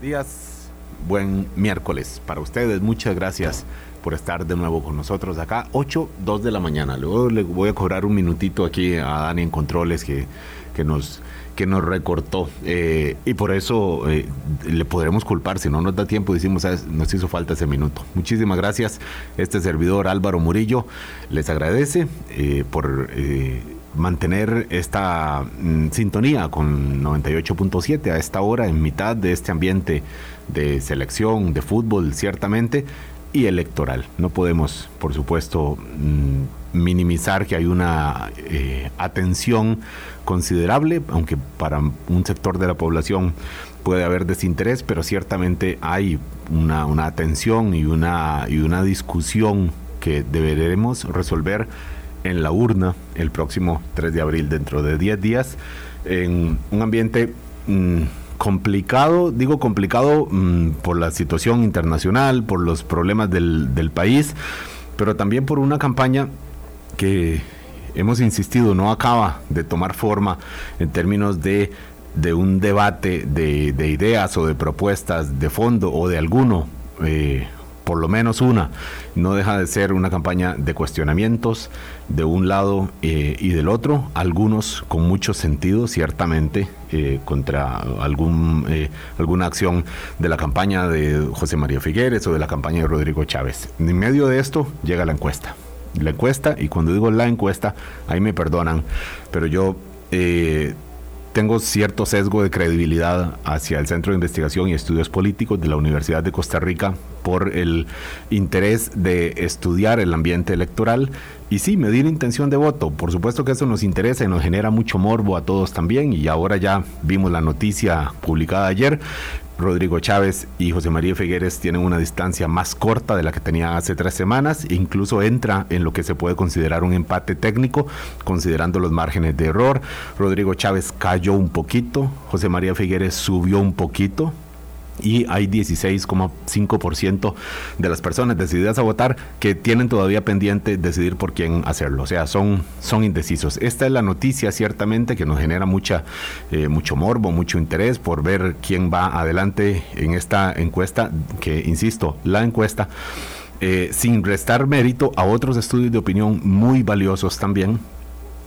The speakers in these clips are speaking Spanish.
días, buen miércoles para ustedes. Muchas gracias por estar de nuevo con nosotros acá. 8, 2 de la mañana. Luego le voy a cobrar un minutito aquí a Dani en Controles que, que nos que nos recortó eh, y por eso eh, le podremos culpar si no nos da tiempo decimos nos hizo falta ese minuto muchísimas gracias este servidor Álvaro Murillo les agradece eh, por mantener esta mm, sintonía con 98.7 a esta hora en mitad de este ambiente de selección, de fútbol, ciertamente, y electoral. No podemos, por supuesto, mm, minimizar que hay una eh, atención considerable, aunque para un sector de la población puede haber desinterés, pero ciertamente hay una, una atención y una, y una discusión que deberemos resolver en la urna el próximo 3 de abril, dentro de 10 días, en un ambiente mm, complicado, digo complicado mm, por la situación internacional, por los problemas del, del país, pero también por una campaña que hemos insistido no acaba de tomar forma en términos de, de un debate de, de, ideas o de propuestas de fondo o de alguno eh, por lo menos una, no deja de ser una campaña de cuestionamientos de un lado eh, y del otro, algunos con mucho sentido, ciertamente, eh, contra algún, eh, alguna acción de la campaña de José María Figueres o de la campaña de Rodrigo Chávez. En medio de esto llega la encuesta. La encuesta, y cuando digo la encuesta, ahí me perdonan, pero yo tengo cierto sesgo de credibilidad hacia el Centro de Investigación y Estudios Políticos de la Universidad de Costa Rica por el interés de estudiar el ambiente electoral y sí, medir intención de voto. Por supuesto que eso nos interesa y nos genera mucho morbo a todos también y ahora ya vimos la noticia publicada ayer, Rodrigo Chávez y José María Figueres tienen una distancia más corta de la que tenía hace tres semanas, incluso entra en lo que se puede considerar un empate técnico, considerando los márgenes de error. Rodrigo Chávez cayó un poquito, José María Figueres subió un poquito, y hay 16,5% de las personas decididas a votar que tienen todavía pendiente decidir por quién hacerlo. O sea, son, son indecisos. Esta es la noticia ciertamente que nos genera mucha, eh, mucho morbo, mucho interés por ver quién va adelante en esta encuesta, que insisto, la encuesta. Eh, sin restar mérito a otros estudios de opinión muy valiosos también,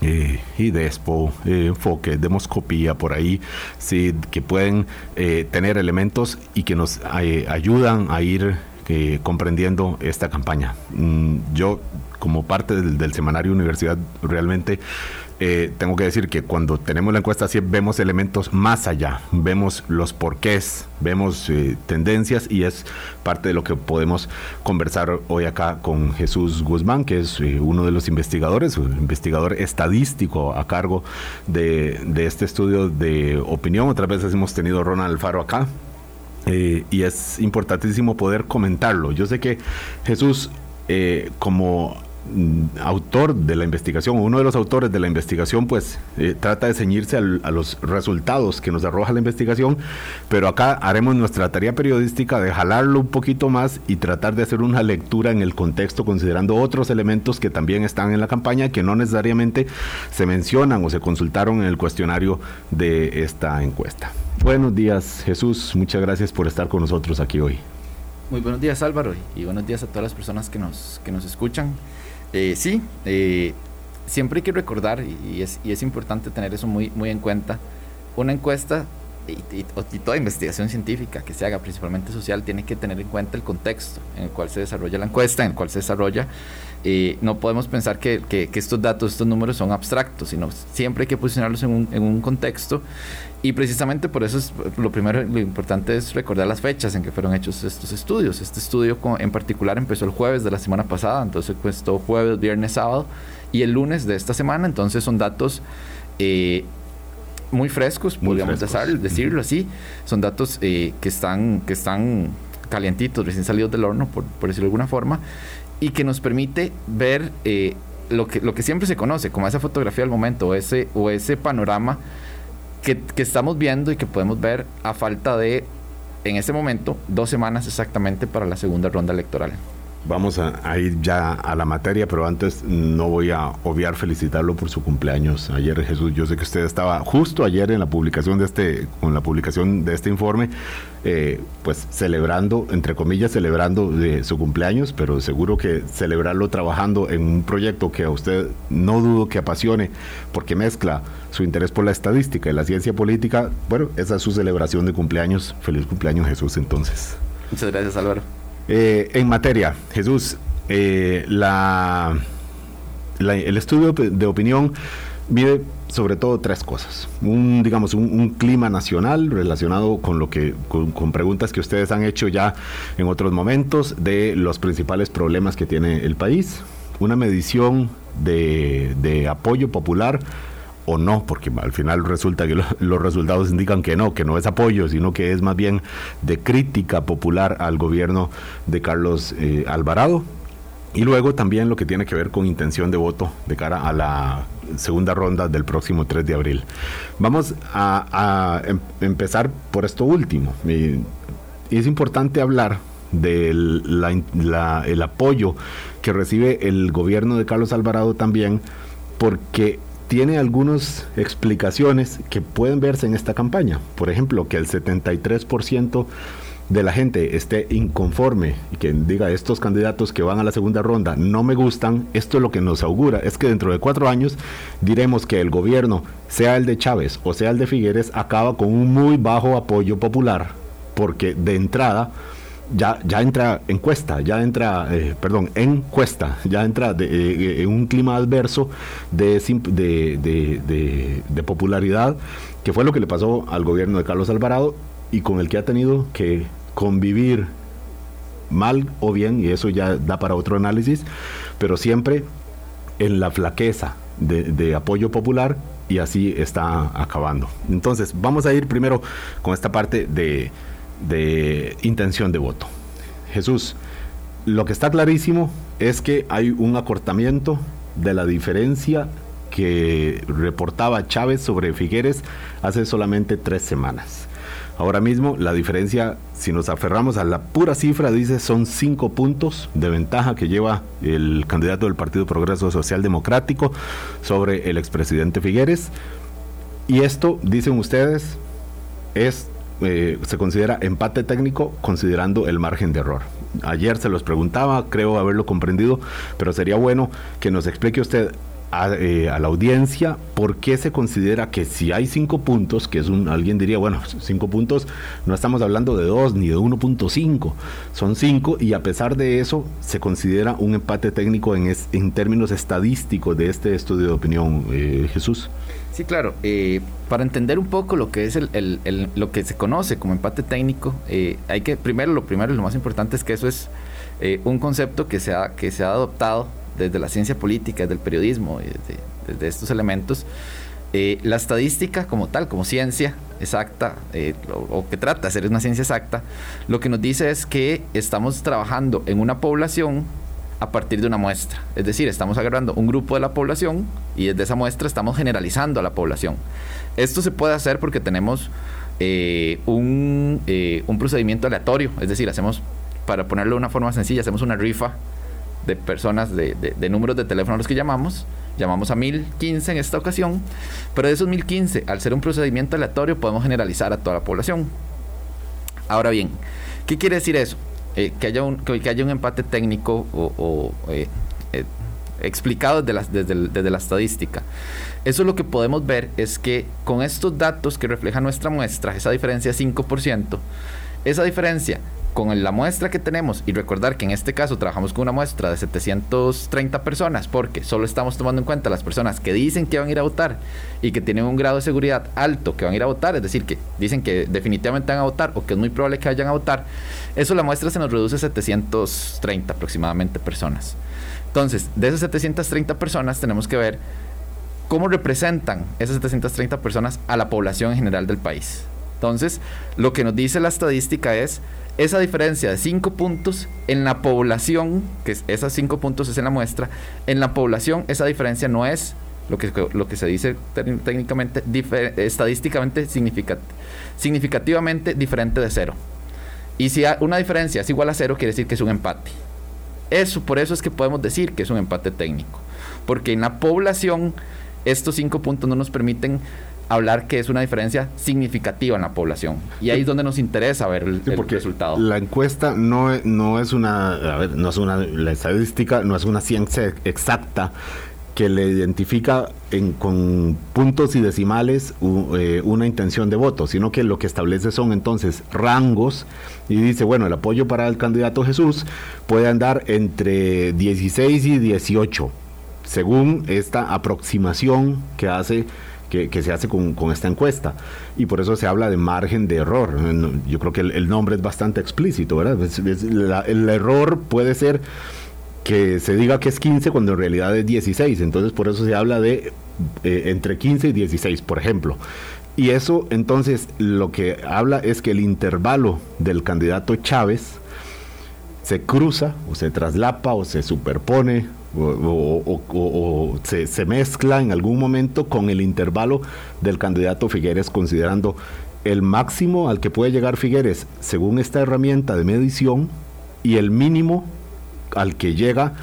eh, y Despo, eh, Enfoque, Demoscopía, por ahí, sí, que pueden eh, tener elementos y que nos ayudan a ir comprendiendo esta campaña. Mm, yo, como parte del, del semanario Universidad, realmente eh, tengo que decir que cuando tenemos la encuesta sí vemos elementos más allá, vemos los porqués, vemos eh, tendencias y es parte de lo que podemos conversar hoy acá con Jesús Guzmán, que es eh, uno de los investigadores, investigador estadístico a cargo de, este estudio de opinión. Otras veces hemos tenido Ronald Alfaro acá, y es importantísimo poder comentarlo. Yo sé que Jesús, como autor de la investigación, o uno de los autores de la investigación, pues eh, trata de ceñirse a los resultados que nos arroja la investigación, pero acá haremos nuestra tarea periodística de jalarlo un poquito más y tratar de hacer una lectura en el contexto, considerando otros elementos que también están en la campaña, que no necesariamente se mencionan o se consultaron en el cuestionario de esta encuesta. Buenos días, Jesús, muchas gracias por estar con nosotros aquí hoy. Muy buenos días Álvaro y buenos días a todas las personas que nos, que nos escuchan. Eh, sí, eh, siempre hay que recordar, y es, y es, importante tener eso muy, en cuenta, una encuesta y, toda investigación científica que se haga, principalmente social, tiene que tener en cuenta el contexto en el cual se desarrolla la encuesta, en el cual se desarrolla. Eh, no podemos pensar que, que, estos datos, estos números son abstractos, sino siempre hay que posicionarlos en un, en un contexto y precisamente por eso es lo primero, lo importante es recordar las fechas en que fueron hechos estos estudios. Este estudio en particular empezó el jueves de la semana pasada, entonces pues todo jueves, viernes, sábado y el lunes de esta semana, entonces son datos eh, muy frescos, podríamos decirlo así. Son datos eh, que, están, que están calientitos, recién salidos del horno, por, decirlo de alguna forma, y que nos permite ver eh, lo, que, lo que siempre se conoce como esa fotografía del momento o ese, o ese panorama que, estamos viendo y que podemos ver a falta de, en este momento, dos semanas exactamente para la segunda ronda electoral. Vamos a, ir ya a la materia, pero antes no voy a obviar felicitarlo por su cumpleaños ayer, Jesús. Yo sé que usted estaba justo ayer en la publicación de este, con la publicación de este informe, eh, pues celebrando, entre comillas, celebrando de su cumpleaños, pero seguro que celebrarlo trabajando en un proyecto que a usted no dudo que apasione, porque mezcla su interés por la estadística y la ciencia política. Bueno, esa es su celebración de cumpleaños. Feliz cumpleaños, Jesús, entonces. Muchas gracias, Álvaro. Eh, en materia, Jesús, eh, la, el estudio de opinión mide sobre todo tres cosas. Un, digamos, un, clima nacional relacionado con lo que, con, preguntas que ustedes han hecho ya en otros momentos de los principales problemas que tiene el país. Una medición de, de apoyo popular o no, porque al final resulta que los resultados indican que no, que no es apoyo, sino que es más bien de crítica popular al gobierno de Carlos eh, Alvarado. Y luego también lo que tiene que ver con intención de voto de cara a la segunda ronda del próximo 3 de abril. Vamos a, em, empezar por esto último. Y es importante hablar del el apoyo que recibe el gobierno de Carlos Alvarado también, porque tiene algunas explicaciones que pueden verse en esta campaña. Por ejemplo, que el 73% de la gente esté inconforme y que diga estos candidatos que van a la segunda ronda no me gustan, esto es lo que nos augura, es que dentro de cuatro años diremos que el gobierno, sea el de Chávez o sea el de Figueres, acaba con un muy bajo apoyo popular, porque de entrada ya, ya entra encuesta, ya entra, eh, perdón, encuesta, ya entra de, eh, en un clima adverso de, de, de, popularidad, que fue lo que le pasó al gobierno de Carlos Alvarado y con el que ha tenido que convivir mal o bien, y eso ya da para otro análisis, pero siempre en la flaqueza de apoyo popular y así está acabando. Entonces, vamos a ir primero con esta parte de de intención de voto. Jesús, lo que está clarísimo es que hay un acortamiento de la diferencia que reportaba Chávez sobre Figueres hace solamente tres semanas. Ahora mismo la diferencia, si nos aferramos a la pura cifra, dice son cinco puntos de ventaja que lleva el candidato del Partido Progreso Social Democrático sobre el expresidente Figueres. Y esto, dicen ustedes, es eh, se considera empate técnico considerando el margen de error. Ayer se los preguntaba, creo haberlo comprendido, pero sería bueno que nos explique usted eh, a, la audiencia por qué se considera que si hay cinco puntos, que es un, alguien diría, bueno, cinco puntos, no estamos hablando de dos ni de 1.5, son cinco y a pesar de eso se considera un empate técnico en, en términos estadísticos de este estudio de opinión, eh, Jesús. Sí, claro. Eh, para entender un poco lo que es el, lo que se conoce como empate técnico, eh, hay que primero lo primero y lo más importante es que eso es eh, un concepto que se ha que se ha adoptado desde la ciencia política, desde el periodismo, desde, estos elementos. la estadística como tal, como ciencia exacta, o, o, que trata de ser una ciencia exacta, lo que nos dice es que estamos trabajando en una población a partir de una muestra. Es decir, estamos agarrando un grupo de la población y desde esa muestra estamos generalizando a la población. Esto se puede hacer porque tenemos eh, un, eh, un, procedimiento aleatorio, es decir, hacemos, para ponerlo de una forma sencilla, hacemos una rifa de personas, de, de, números de teléfono a los que llamamos, llamamos a 1015 en esta ocasión, pero de esos 1015, al ser un procedimiento aleatorio, podemos generalizar a toda la población. Ahora bien, ¿qué quiere decir eso? Eh, que, haya un, que, haya un empate técnico o, eh, eh, explicado desde la, la estadística. Eso lo que podemos ver es que con estos datos que refleja nuestra muestra, esa diferencia 5%, esa diferencia con la muestra que tenemos y recordar que en este caso trabajamos con una muestra de 730 personas porque solo estamos tomando en cuenta las personas que dicen que van a ir a votar y que tienen un grado de seguridad alto que van a ir a votar, es decir, que dicen que definitivamente van a votar o que es muy probable que vayan a votar, eso la muestra se nos reduce a 730 aproximadamente personas. Entonces, de esas 730 personas tenemos que ver cómo representan esas 730 personas a la población en general del país. Entonces, lo que nos dice la estadística es esa diferencia de 5 puntos en la población, que es, esos 5 puntos es en la muestra, en la población esa diferencia no es lo que, lo que se dice técnicamente, estadísticamente significativamente diferente de cero. Y si una diferencia es igual a cero, quiere decir que es un empate. Eso, por eso es que podemos decir que es un empate técnico. Porque en la población, estos cinco puntos no nos permiten hablar que es una diferencia significativa en la población. Y ahí es donde nos interesa ver el, resultado. La encuesta no, no es una, a ver, no es una, la estadística no es una ciencia exacta que le identifica con puntos y decimales eh, una intención de voto, sino que lo que establece son entonces rangos y dice, bueno, el apoyo para el candidato Jesús puede andar entre 16 y 18, según esta aproximación que hace que, se hace con, esta encuesta. Y por eso se habla de margen de error. Yo creo que el, nombre es bastante explícito, ¿verdad? el error puede ser que se diga que es 15 cuando en realidad es 16. Entonces por eso se habla de eh, entre 15 y 16, por ejemplo. Y eso entonces lo que habla es que el intervalo del candidato Chávez se cruza o se traslapa o se superpone o, se, mezcla en algún momento con el intervalo del candidato Figueres, considerando el máximo al que puede llegar Figueres según esta herramienta de medición y el mínimo al que llega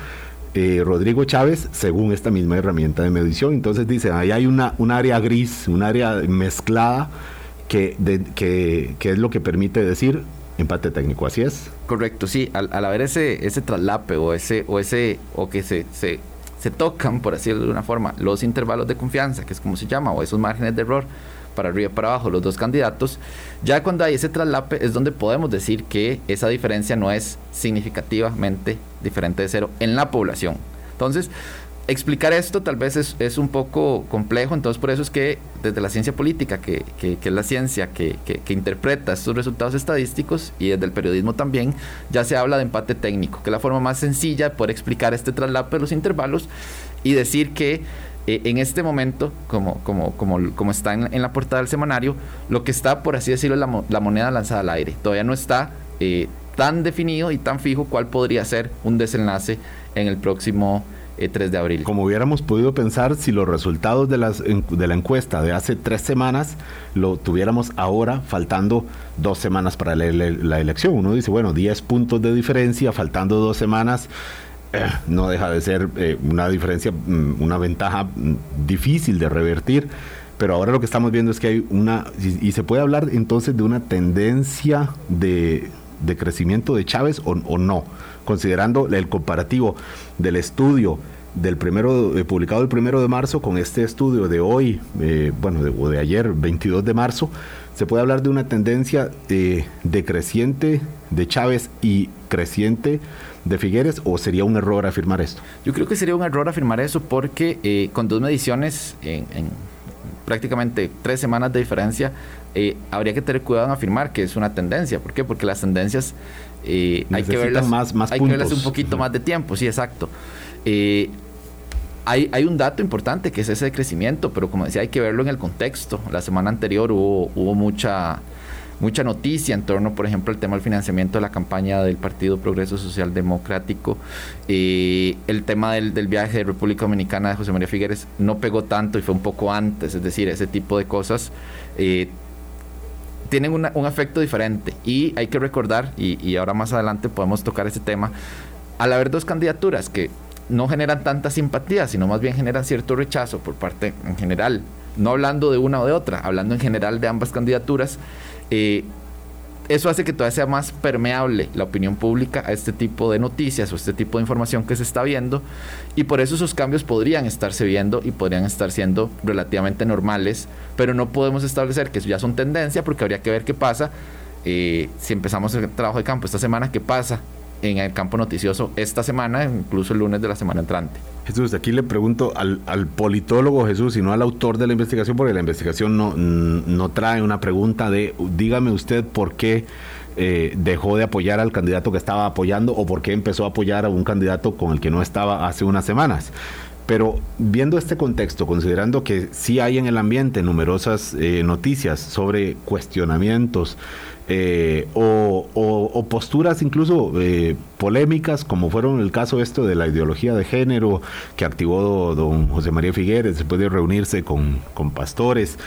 eh, Rodrigo Chávez según esta misma herramienta de medición. Entonces dice, ahí hay una, un área gris, un área mezclada que, que, que es lo que permite decir empate técnico, así es. Correcto, sí, al, haber ese, ese traslape o ese, o ese, o que se, se, se tocan, por decirlo de una forma, los intervalos de confianza, que es como se llama, o esos márgenes de error, para arriba y para abajo, los dos candidatos, ya cuando hay ese traslape es donde podemos decir que esa diferencia no es significativamente diferente de cero en la población. Entonces, explicar esto tal vez es, un poco complejo, entonces por eso es que desde la ciencia política, que, es la ciencia que, interpreta estos resultados estadísticos, y desde el periodismo también, ya se habla de empate técnico, que es la forma más sencilla de poder explicar este traslape de los intervalos y decir que eh, en este momento, como, como, como, como está en, la portada del semanario, lo que está, por así decirlo, la, la moneda lanzada al aire. Todavía no está eh, tan definido y tan fijo cuál podría ser un desenlace en el próximo 3 eh, de abril. Como hubiéramos podido pensar si los resultados de, las, de la encuesta de hace tres semanas lo tuviéramos ahora, faltando dos semanas para la, la elección. Uno dice, bueno, 10 puntos de diferencia, faltando dos semanas. Eh, no deja de ser eh, una diferencia, mm, una ventaja mm, difícil de revertir, pero ahora lo que estamos viendo es que hay una, y, se puede hablar entonces de una tendencia de, de crecimiento de Chávez o, o no considerando el comparativo del estudio del primero, eh, publicado el primero de marzo con este estudio de hoy, eh, bueno, de, o de ayer, 22 de marzo, se puede hablar de una tendencia eh, decreciente de Chávez y creciente de Figueres o sería un error afirmar esto? Yo creo que sería un error afirmar eso porque con dos mediciones en, prácticamente tres semanas de diferencia, habría que tener cuidado en afirmar que es una tendencia. ¿Por qué? Porque las tendencias eh, hay que verlas más, más hay que verlas un poquito más de tiempo, sí, exacto. Eh, hay, hay, un dato importante que es ese crecimiento, pero como decía, hay que verlo en el contexto. La semana anterior hubo, hubo mucha, mucha noticia en torno, por ejemplo, al tema del financiamiento de la campaña del Partido Progreso Social Democrático. Eh, el tema del, del, viaje de República Dominicana de José María Figueres no pegó tanto y fue un poco antes, es decir, ese tipo de cosas tienen un efecto diferente. Y hay que recordar, y, ahora más adelante podemos tocar ese tema, al haber dos candidaturas que no generan tanta simpatía, sino más bien generan cierto rechazo por parte en general, no hablando de una o de otra, hablando en general de ambas candidaturas, eh, eso hace que todavía sea más permeable la opinión pública a este tipo de noticias o este tipo de información que se está viendo y por eso esos cambios podrían estarse viendo y podrían estar siendo relativamente normales, pero no podemos establecer que eso ya son tendencia porque habría que ver qué pasa eh, si empezamos el trabajo de campo esta semana, qué pasa en el campo noticioso esta semana, incluso el lunes de la semana entrante. Jesús, aquí le pregunto al, politólogo Jesús y no al autor de la investigación, porque la investigación no, no trae una pregunta de dígame usted por qué eh, dejó de apoyar al candidato que estaba apoyando o por qué empezó a apoyar a un candidato con el que no estaba hace unas semanas. Pero viendo este contexto, considerando que sí hay en el ambiente numerosas eh, noticias sobre cuestionamientos eh, o, posturas incluso eh, polémicas, como fueron el caso esto de la ideología de género que activó don José María Figueres después de reunirse con, pastores.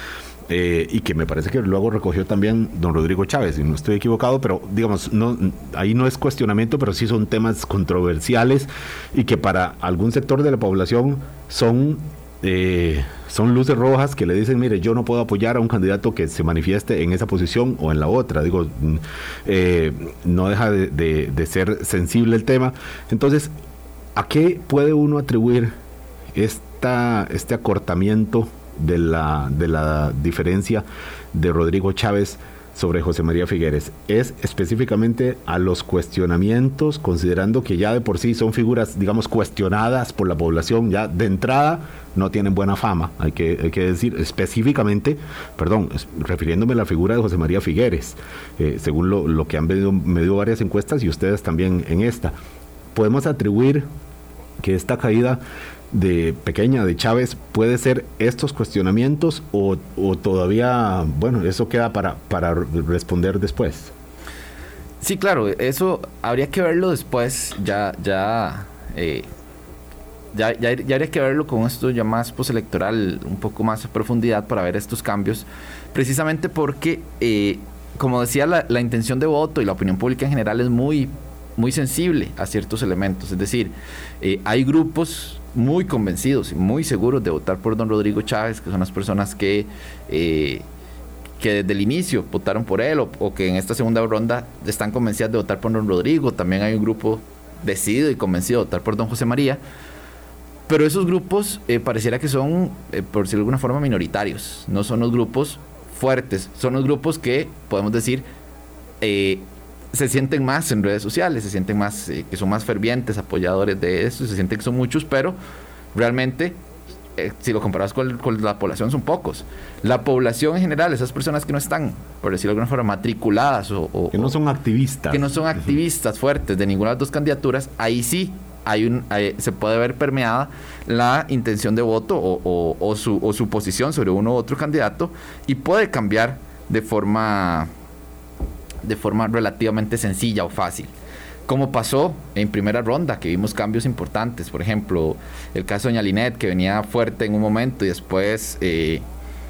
eh, y que me parece que luego recogió también don Rodrigo Chávez, y no estoy equivocado, pero digamos, no, ahí no es cuestionamiento, pero sí son temas controversiales y que para algún sector de la población son eh, son luces rojas que le dicen, mire, yo no puedo apoyar a un candidato que se manifieste en esa posición o en la otra. Digo, mm, eh, no deja de, ser sensible el tema. Entonces, ¿a qué puede uno atribuir esta, este acortamiento de la, de la diferencia de Rodrigo Chávez? Sobre José María Figueres es específicamente a los cuestionamientos, considerando que ya de por sí son figuras, digamos, cuestionadas por la población, ya de entrada no tienen buena fama, hay que, que decir específicamente, perdón, refiriéndome a la figura de José María Figueres, eh, según lo, lo, que han medido, medido varias encuestas y ustedes también en esta. Podemos atribuir que esta caída de pequeña de Chávez puede ser estos cuestionamientos o, todavía, bueno, eso queda para, para responder después? Sí, claro, eso habría que verlo después, ya, ya, eh, ya, ya, habría que verlo con esto ya más postelectoral, un poco más a profundidad para ver estos cambios, precisamente porque, eh, como decía, la, la intención de voto y la opinión pública en general es muy muy sensible a ciertos elementos. Es decir, eh, hay grupos muy convencidos y muy seguros de votar por don Rodrigo Chávez, que son las personas que, eh, que desde el inicio votaron por él o, que en esta segunda ronda están convencidas de votar por don Rodrigo. También hay un grupo decidido y convencido de votar por don José María. Pero esos grupos eh, pareciera que son, por decirlo de alguna forma, minoritarios. No son los grupos fuertes. Son los grupos que, podemos decir, se sienten más en redes sociales, se sienten más, eh, que son más fervientes, apoyadores de eso, se sienten que son muchos, pero realmente, eh, si lo comparas con, la población, son pocos. La población en general, esas personas que no están, por decirlo de alguna forma, matriculadas o... que no son activistas. Que no son activistas fuertes de ninguna de las dos candidaturas, ahí sí hay un, se puede ver permeada la intención de voto o, o, su, o su posición sobre uno u otro candidato y puede cambiar de forma de forma relativamente sencilla o fácil. Como pasó en primera ronda, que vimos cambios importantes. Por ejemplo, el caso de Doña Linet, que venía fuerte en un momento y después eh,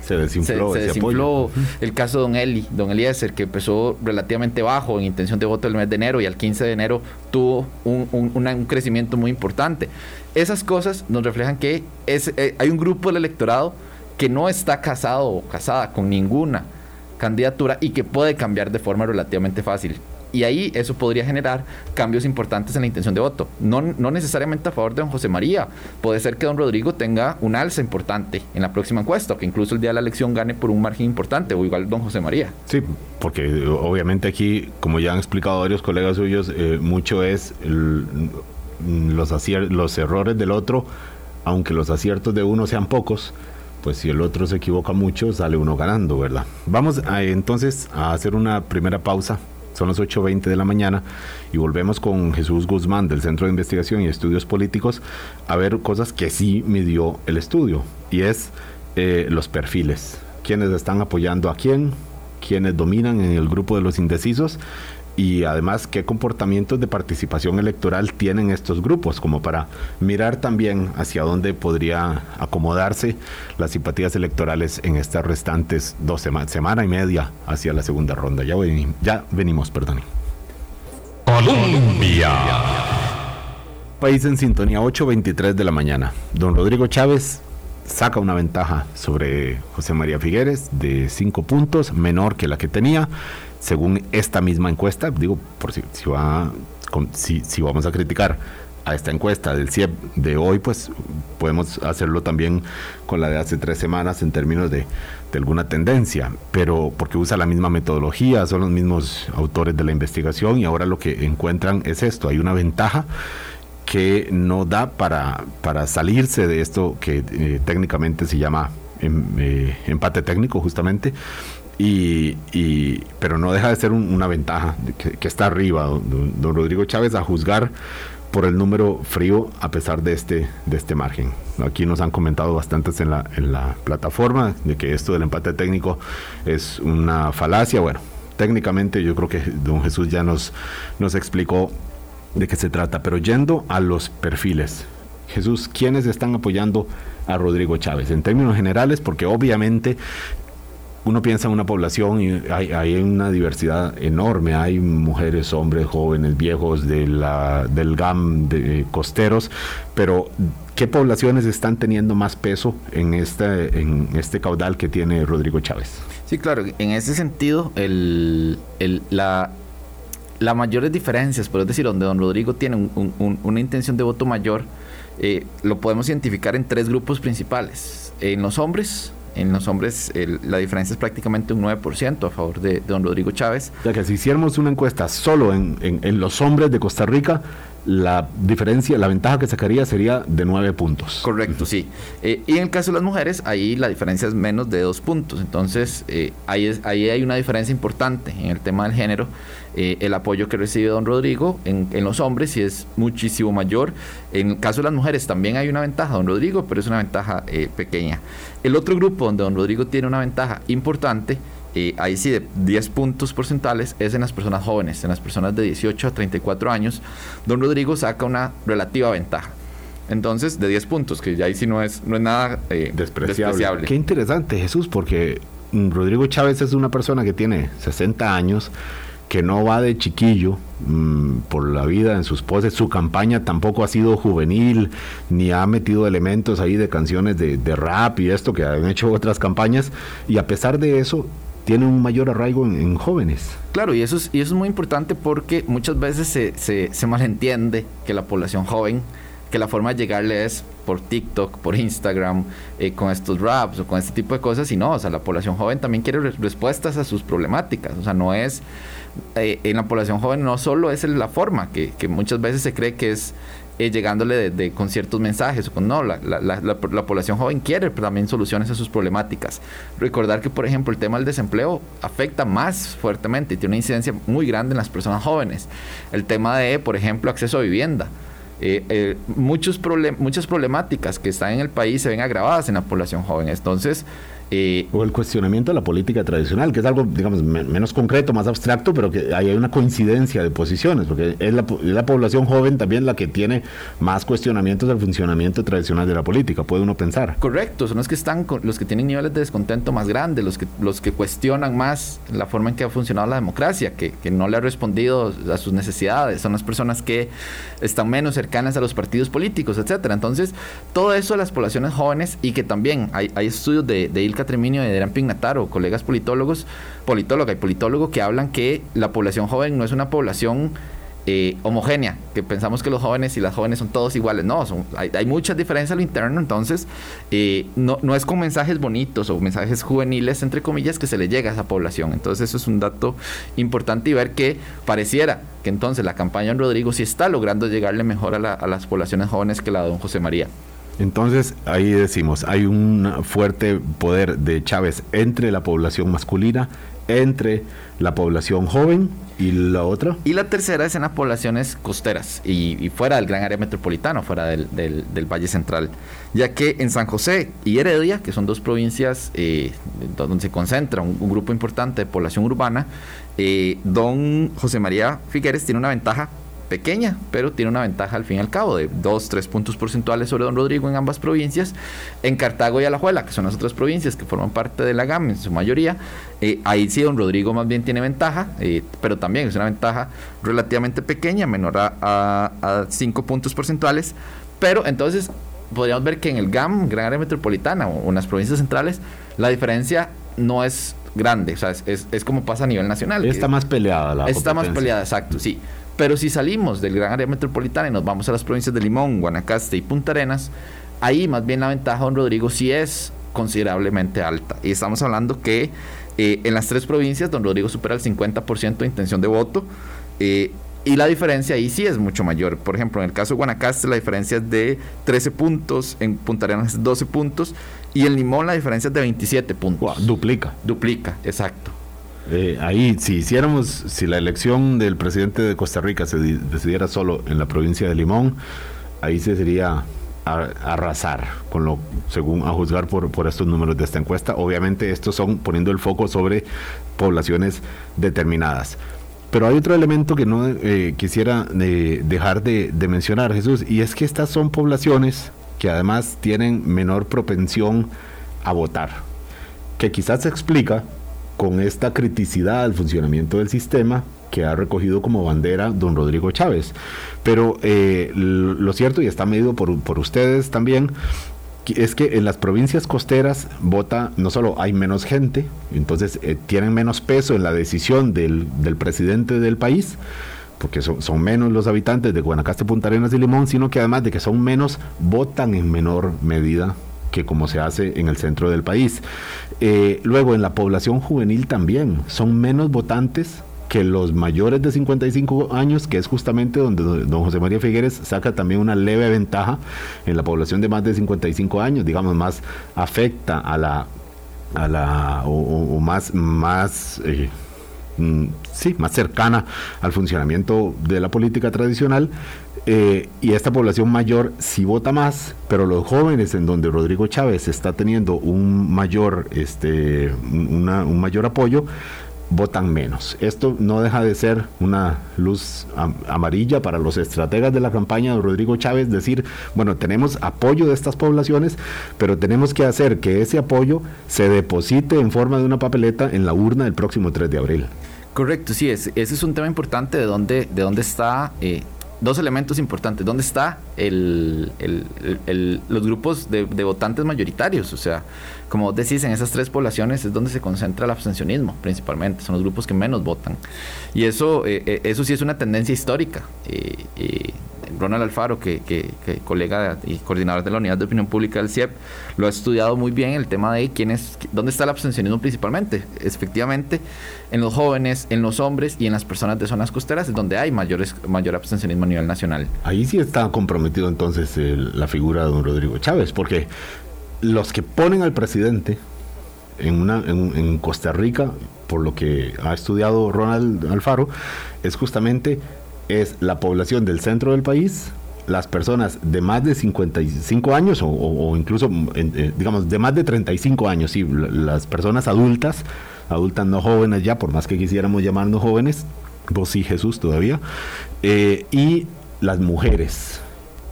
se desinfló. Se, desinfló. El caso de Don Eli, Don Eliezer, que empezó relativamente bajo en intención de voto el mes de enero y al 15 de enero tuvo un, un, crecimiento muy importante. Esas cosas nos reflejan que es, eh, hay un grupo del electorado que no está casado o casada con ninguna candidatura y que puede cambiar de forma relativamente fácil. Y ahí eso podría generar cambios importantes en la intención de voto. No, no necesariamente a favor de don José María. Puede ser que don Rodrigo tenga un alza importante en la próxima encuesta, o que incluso el día de la elección gane por un margen importante, o igual don José María. Sí, porque obviamente aquí, como ya han explicado varios colegas suyos, eh, mucho es los, los errores del otro, aunque los aciertos de uno sean pocos pues si el otro se equivoca mucho, sale uno ganando, ¿verdad? Vamos a, entonces a hacer una primera pausa. Son las 8.20 de la mañana y volvemos con Jesús Guzmán del Centro de Investigación y Estudios Políticos a ver cosas que sí midió el estudio y es eh, los perfiles. ¿Quiénes están apoyando a quién? ¿Quiénes dominan en el grupo de los indecisos? Y además qué comportamientos de participación electoral tienen estos grupos, como para mirar también hacia dónde podría acomodarse las simpatías electorales en estas restantes dos semanas, semana y media hacia la segunda ronda. Ya, venimos, ya venimos, perdón. Colombia. País en sintonía 8.23 de la mañana. Don Rodrigo Chávez saca una ventaja sobre José María Figueres de cinco puntos, menor que la que tenía según esta misma encuesta, digo, por si, si, va, si, si vamos a criticar a esta encuesta del CIEP de hoy, pues podemos hacerlo también con la de hace tres semanas en términos de, de, alguna tendencia, pero porque usa la misma metodología, son los mismos autores de la investigación y ahora lo que encuentran es esto, hay una ventaja que no da para, para salirse de esto que eh, técnicamente se llama em, eh, empate técnico justamente, y, pero no deja de ser una ventaja que, está arriba don, Rodrigo Chávez a juzgar por el número frío a pesar de este, de este margen. Aquí nos han comentado bastantes en la, en la plataforma de que esto del empate técnico es una falacia. Bueno, técnicamente yo creo que don Jesús ya nos, nos explicó de qué se trata, pero yendo a los perfiles. Jesús, ¿quiénes están apoyando a Rodrigo Chávez? En términos generales, porque obviamente uno piensa en una población y hay, una diversidad enorme. Hay mujeres, hombres, jóvenes, viejos de la, del GAM de costeros, pero ¿qué poblaciones están teniendo más peso en este, caudal que tiene Rodrigo Chávez? Sí, claro, en ese sentido, el, la, las mayores diferencias, por decir, donde don Rodrigo tiene una intención de voto mayor, eh, lo podemos identificar en tres grupos principales. En los hombres, en los hombres la diferencia es prácticamente un 9% a favor de, don Rodrigo Chávez. O sea que si hiciéramos una encuesta solo en, en, los hombres de Costa Rica, la diferencia, la ventaja que sacaría sería de 9 puntos. Correcto, sí. Eh, y en el caso de las mujeres, ahí la diferencia es menos de 2 puntos. Entonces, eh, ahí, es, ahí hay una diferencia importante en el tema del género. Eh, el apoyo que recibe don Rodrigo en, en, los hombres sí es muchísimo mayor. En el caso de las mujeres también hay una ventaja, don Rodrigo, pero es una ventaja eh, pequeña. El otro grupo donde don Rodrigo tiene una ventaja importante, eh, ahí sí de 10 puntos porcentuales, es en las personas jóvenes, en las personas de 18 a 34 años, don Rodrigo saca una relativa ventaja. Entonces, de 10 puntos, que ya ahí sí no es, no es nada despreciable. despreciable. Qué interesante, Jesús, porque mm, Rodrigo Chávez es una persona que tiene 60 años, que no va de chiquillo mm, por la vida en sus poses. Su campaña tampoco ha sido juvenil, ni ha metido elementos ahí de canciones de, rap y esto que han hecho otras campañas. Y a pesar de eso, tiene un mayor arraigo en, jóvenes. Claro, y eso, es, y eso es muy importante porque muchas veces se, se, se malentiende que la población joven que la forma de llegarle es por TikTok, por Instagram, eh, con estos raps o con este tipo de cosas, y no, o sea, la población joven también quiere respuestas a sus problemáticas, o sea, no es, eh, en la población joven no solo es la forma, que, que muchas veces se cree que es eh, llegándole de, con ciertos mensajes, no, la, la, la, la, población joven quiere también soluciones a sus problemáticas. Recordar que, por ejemplo, el tema del desempleo afecta más fuertemente y tiene una incidencia muy grande en las personas jóvenes. El tema de, por ejemplo, acceso a vivienda. Eh, eh, muchos muchas problemáticas que están en el país se ven agravadas en la población joven. Entonces, eh, o el cuestionamiento de la política tradicional, que es algo, digamos, menos concreto, más abstracto, pero que hay una coincidencia de posiciones, porque es la, la, población joven también la que tiene más cuestionamientos del funcionamiento tradicional de la política, puede uno pensar. Correcto, son los que están, los que tienen niveles de descontento más grandes, los que, los que cuestionan más la forma en que ha funcionado la democracia, que, que no le ha respondido a sus necesidades, son las personas que están menos cercanas a los partidos políticos, etcétera. Entonces, todo eso de las poblaciones jóvenes y que también hay, hay estudios de, de Treminio y Adrián Pignataro, colegas politólogos, politóloga y politólogo que hablan que la población joven no es una población eh, homogénea, que pensamos que los jóvenes y las jóvenes son todos iguales. No, hay, hay muchas diferencias a lo interno, entonces eh, no, no es con mensajes bonitos o mensajes juveniles, entre comillas, que se le llega a esa población. Entonces eso es un dato importante y ver que pareciera que entonces la campaña en Rodrigo sí está logrando llegarle mejor a, a las poblaciones jóvenes que la de don José María. Entonces, ahí decimos, hay un fuerte poder de Chávez entre la población masculina, entre la población joven y la otra. Y la tercera es en las poblaciones costeras y, fuera del gran área metropolitana, fuera del, Valle Central, ya que en San José y Heredia, que son dos provincias eh, donde se concentra un, grupo importante de población urbana, eh, don José María Figueres tiene una ventaja pequeña, pero tiene una ventaja al fin y al cabo de 2, 3 puntos porcentuales sobre Don Rodrigo en ambas provincias. En Cartago y Alajuela, que son las otras provincias que forman parte de la GAM en su mayoría, eh, ahí sí Don Rodrigo más bien tiene ventaja, eh, pero también es una ventaja relativamente pequeña, menor a 5 puntos porcentuales. Pero entonces podríamos ver que en el GAM, Gran Área Metropolitana o en las provincias centrales, la diferencia no es grande, o sea, es, es, como pasa a nivel nacional. Está más peleada la Está más peleada, exacto, sí. Pero si salimos del gran área metropolitana y nos vamos a las provincias de Limón, Guanacaste y Punta Arenas, ahí más bien la ventaja, don Rodrigo, sí es considerablemente alta. Y estamos hablando que eh, en las tres provincias, don Rodrigo supera el 50% de intención de voto. Eh, y la diferencia ahí sí es mucho mayor. Por ejemplo, en el caso de Guanacaste la diferencia es de 13 puntos, en Punta Arenas es 12 puntos y en Limón la diferencia es de 27 puntos. duplica. Duplica, exacto. Eh, ahí, si hiciéramos, si la elección del presidente de Costa Rica se decidiera solo en la provincia de Limón, ahí se sería arrasar con lo según a juzgar por, estos números de esta encuesta. Obviamente estos son poniendo el foco sobre poblaciones determinadas. Pero hay otro elemento que no eh, quisiera eh, dejar de, de mencionar Jesús y es que estas son poblaciones que además tienen menor propensión a votar que quizás se explica con esta criticidad al funcionamiento del sistema que ha recogido como bandera don Rodrigo Chávez. Pero eh, lo cierto, y está medido por, por ustedes también, es que en las provincias costeras vota, no solo hay menos gente, entonces eh, tienen menos peso en la decisión del, del presidente del país, porque son, son, menos los habitantes de Guanacaste, Punta Arenas y Limón, sino que además de que son menos, votan en menor medida que como se hace en el centro del país. Eh, luego, en la población juvenil también, son menos votantes que los mayores de 55 años, que es justamente donde don José María Figueres saca también una leve ventaja en la población de más de 55 años, digamos, más afecta a la, a la o, más, más eh, mm, sí, más cercana al funcionamiento de la política tradicional. Eh, y esta población mayor sí vota más, pero los jóvenes en donde Rodrigo Chávez está teniendo un mayor, este, un mayor apoyo, votan menos. Esto no deja de ser una luz amarilla para los estrategas de la campaña de Rodrigo Chávez, decir, bueno, tenemos apoyo de estas poblaciones, pero tenemos que hacer que ese apoyo se deposite en forma de una papeleta en la urna el próximo 3 de abril. Correcto, sí, ese es un tema importante de dónde, de dónde está... Eh, dos elementos importantes. ¿Dónde está el, los grupos de, de, votantes mayoritarios? O sea, como decís, en esas tres poblaciones es donde se concentra el abstencionismo principalmente, son los grupos que menos votan. Y eso, eh, eh, eso sí es una tendencia histórica. Eh, Ronald Alfaro, que, que, colega y coordinador de la Unidad de Opinión Pública del CIEP, lo ha estudiado muy bien el tema de quién es, dónde está el abstencionismo principalmente. Efectivamente, en los jóvenes, en los hombres y en las personas de zonas costeras es donde hay mayores, mayor abstencionismo a nivel nacional. Ahí sí está comprometido entonces la figura de don Rodrigo Chávez, porque los que ponen al presidente en, una, en, Costa Rica, por lo que ha estudiado Ronald Alfaro, es justamente es la población del centro del país, las personas de más de 55 años o, incluso, eh, digamos, de más de 35 años, sí, las personas adultas, adultas no jóvenes ya, por más que quisiéramos llamarnos jóvenes, vos sí Jesús todavía, eh, y las mujeres.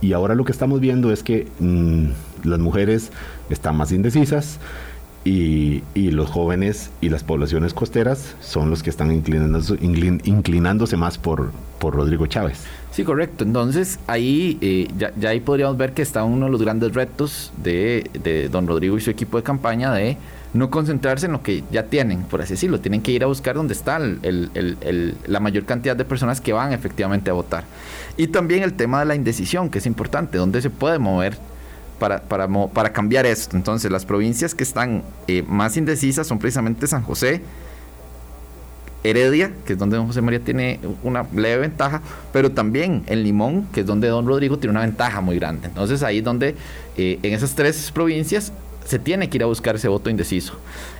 Y ahora lo que estamos viendo es que mm, las mujeres están más indecisas y, los jóvenes y las poblaciones costeras son los que están inclinándose, inclinándose más por, por Rodrigo Chávez. Sí, correcto. Entonces ahí eh, ya, ahí podríamos ver que está uno de los grandes retos de, de, don Rodrigo y su equipo de campaña de no concentrarse en lo que ya tienen, por así decirlo. Tienen que ir a buscar donde está la mayor cantidad de personas que van efectivamente a votar. Y también el tema de la indecisión, que es importante, donde se puede mover para, para, para cambiar esto. Entonces, las provincias que están eh, más indecisas son precisamente San José, Heredia, que es donde don José María tiene una leve ventaja, pero también en Limón, que es donde don Rodrigo tiene una ventaja muy grande. Entonces ahí es donde eh, en esas tres provincias se tiene que ir a buscar ese voto indeciso.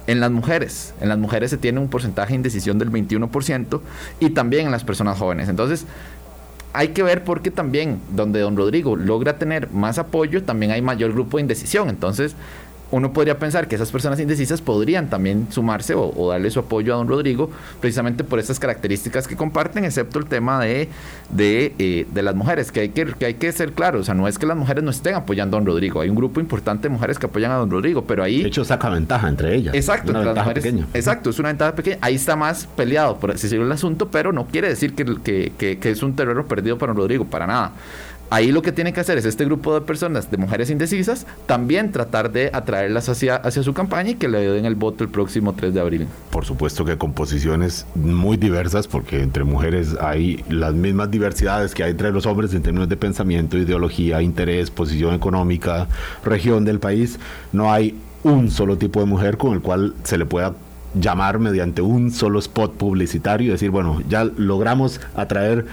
En las mujeres, en las mujeres se tiene un porcentaje de indecisión del 21% y también en las personas jóvenes. Entonces, hay que ver porque también donde don Rodrigo logra tener más apoyo, también hay mayor grupo de indecisión. Entonces, uno podría pensar que esas personas indecisas podrían también sumarse o, darle su apoyo a don Rodrigo precisamente por estas características que comparten, excepto el tema de, de, eh, las mujeres, que hay que, que hay que ser claros, o sea, no es que las mujeres no estén apoyando a don Rodrigo, hay un grupo importante de mujeres que apoyan a don Rodrigo, pero ahí... De hecho, saca ventaja entre ellas. Exacto, una ventaja pequeña. Exacto, es una ventaja pequeña, ahí está más peleado, por así decirlo, el asunto, pero no quiere decir que, que, que es un terreno perdido para don Rodrigo, para nada. Ahí lo que tiene que hacer es este grupo de personas, de mujeres indecisas, también tratar de atraerlas hacia, hacia su campaña y que le den el voto el próximo 3 de abril. Por supuesto que con posiciones muy diversas, porque entre mujeres hay las mismas diversidades que hay entre los hombres en términos de pensamiento, ideología, interés, posición económica, región del país. No hay un solo tipo de mujer con el cual se le pueda llamar mediante un solo spot publicitario y decir, bueno, ya logramos atraer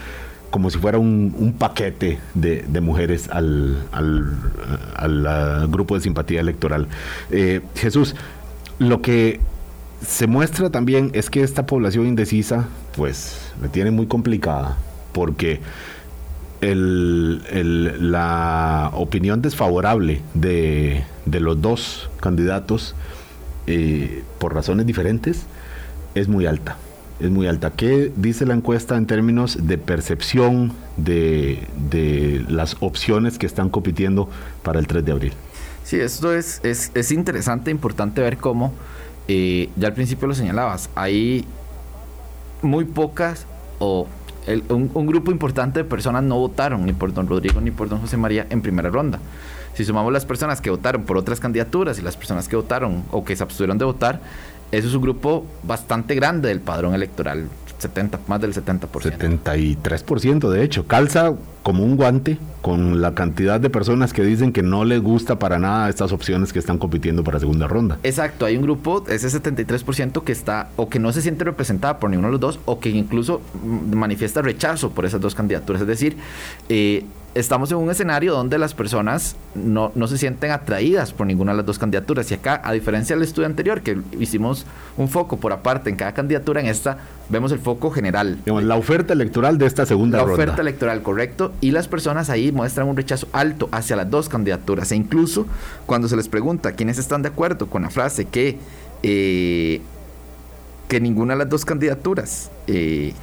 como si fuera un, paquete de, mujeres al, al, grupo de simpatía electoral. Eh, Jesús, lo que se muestra también es que esta población indecisa, pues, la tiene muy complicada, porque la opinión desfavorable de, los dos candidatos, eh, por razones diferentes, es muy alta es muy alta. ¿Qué dice la encuesta en términos de percepción de, las opciones que están compitiendo para el 3 de abril? Sí, esto es, es, es interesante, importante ver cómo eh, ya al principio lo señalabas, hay muy pocas o un, un, grupo importante de personas no votaron ni por don Rodrigo ni por don José María en primera ronda. Si sumamos las personas que votaron por otras candidaturas y las personas que votaron o que se abstuvieron de votar, eso es un grupo bastante grande del padrón electoral. 70, más del 70%. 73% de hecho. Calza como un guante con la cantidad de personas que dicen que no les gusta para nada estas opciones que están compitiendo para segunda ronda. Exacto, hay un grupo, ese 73% que está o que no se siente representada por ninguno de los dos o que incluso manifiesta rechazo por esas dos candidaturas. Es decir, eh, estamos en un escenario donde las personas no, no, se sienten atraídas por ninguna de las dos candidaturas. Y acá, a diferencia del estudio anterior, que hicimos un foco por aparte en cada candidatura, en esta vemos el foco general. la oferta electoral de esta segunda ronda. La oferta electoral, correcto. Y las personas ahí muestran un rechazo alto hacia las dos candidaturas. E incluso cuando se les pregunta quiénes están de acuerdo con la frase que, eh, que ninguna de las dos candidaturas eh,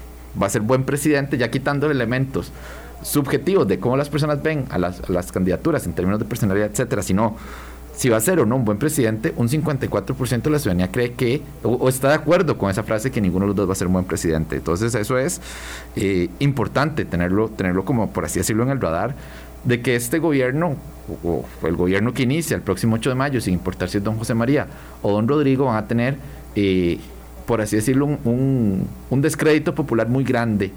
va a ser buen presidente, ya quitando elementos subjetivos de cómo las personas ven a las, candidaturas en términos de personalidad, etcétera, sino si va a ser o no un buen presidente, un 54% de la ciudadanía cree que, o, está de acuerdo con esa frase que ninguno de los dos va a ser un buen presidente. Entonces eso es eh, importante tenerlo, tenerlo como, por así decirlo, en el radar, de que este gobierno, o, el gobierno que inicia el próximo 8 de mayo, sin importar si es don José María o don Rodrigo, van a tener, eh, por así decirlo, un, un descrédito popular muy grande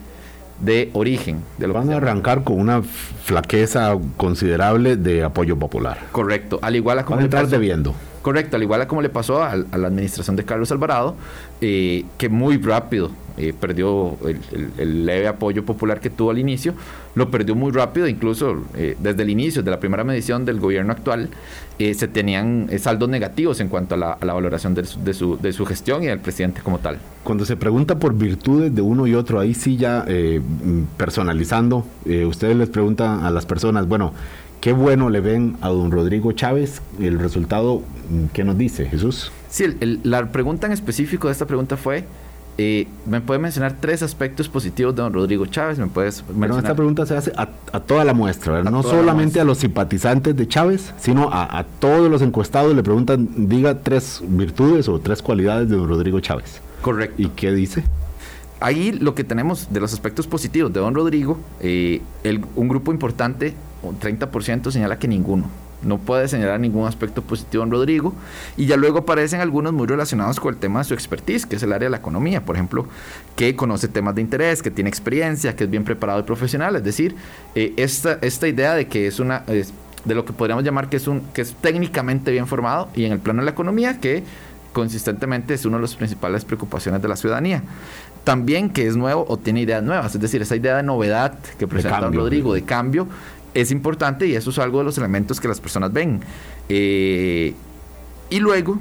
de origen. De lo Van a arrancar con una flaqueza considerable de apoyo popular. Correcto, al igual a como Van a entrar debiendo. Correcto, al igual a como le pasó a, la administración de Carlos Alvarado, eh, que muy rápido eh, perdió el, leve apoyo popular que tuvo al inicio, lo perdió muy rápido, incluso eh, desde el inicio de la primera medición del gobierno actual, se tenían saldos negativos en cuanto a la, valoración de su, de, su, gestión y del presidente como tal. Cuando se pregunta por virtudes de uno y otro, ahí sí ya personalizando, ustedes les preguntan a las personas, bueno, qué bueno le ven a don Rodrigo Chávez. El resultado, ¿qué nos dice Jesús? Sí, la pregunta en específico de esta pregunta fue, eh, ¿me puede mencionar tres aspectos positivos de don Rodrigo Chávez? ¿Me puedes mencionar? esta pregunta se hace a, toda la muestra, no solamente a los simpatizantes de Chávez, sino a, a, todos los encuestados le preguntan, diga tres virtudes o tres cualidades de don Rodrigo Chávez. Correcto. ¿Y qué dice? Ahí lo que tenemos de los aspectos positivos de don Rodrigo, eh, un grupo importante, un 30% señala que ninguno. No puede señalar ningún aspecto positivo en Rodrigo. Y ya luego aparecen algunos muy relacionados con el tema de su expertise, que es el área de la economía. Por ejemplo, que conoce temas de interés, que tiene experiencia, que es bien preparado y profesional. Es decir, eh, esta, esta idea de que es una... de lo que podríamos llamar que es un que es técnicamente bien formado y en el plano de la economía que consistentemente es una de las principales preocupaciones de la ciudadanía también que es nuevo o tiene ideas nuevas. Es decir, esa idea de novedad que presenta Rodrigo, de cambio, es importante y eso es algo de los elementos que las personas ven. Eh, y luego,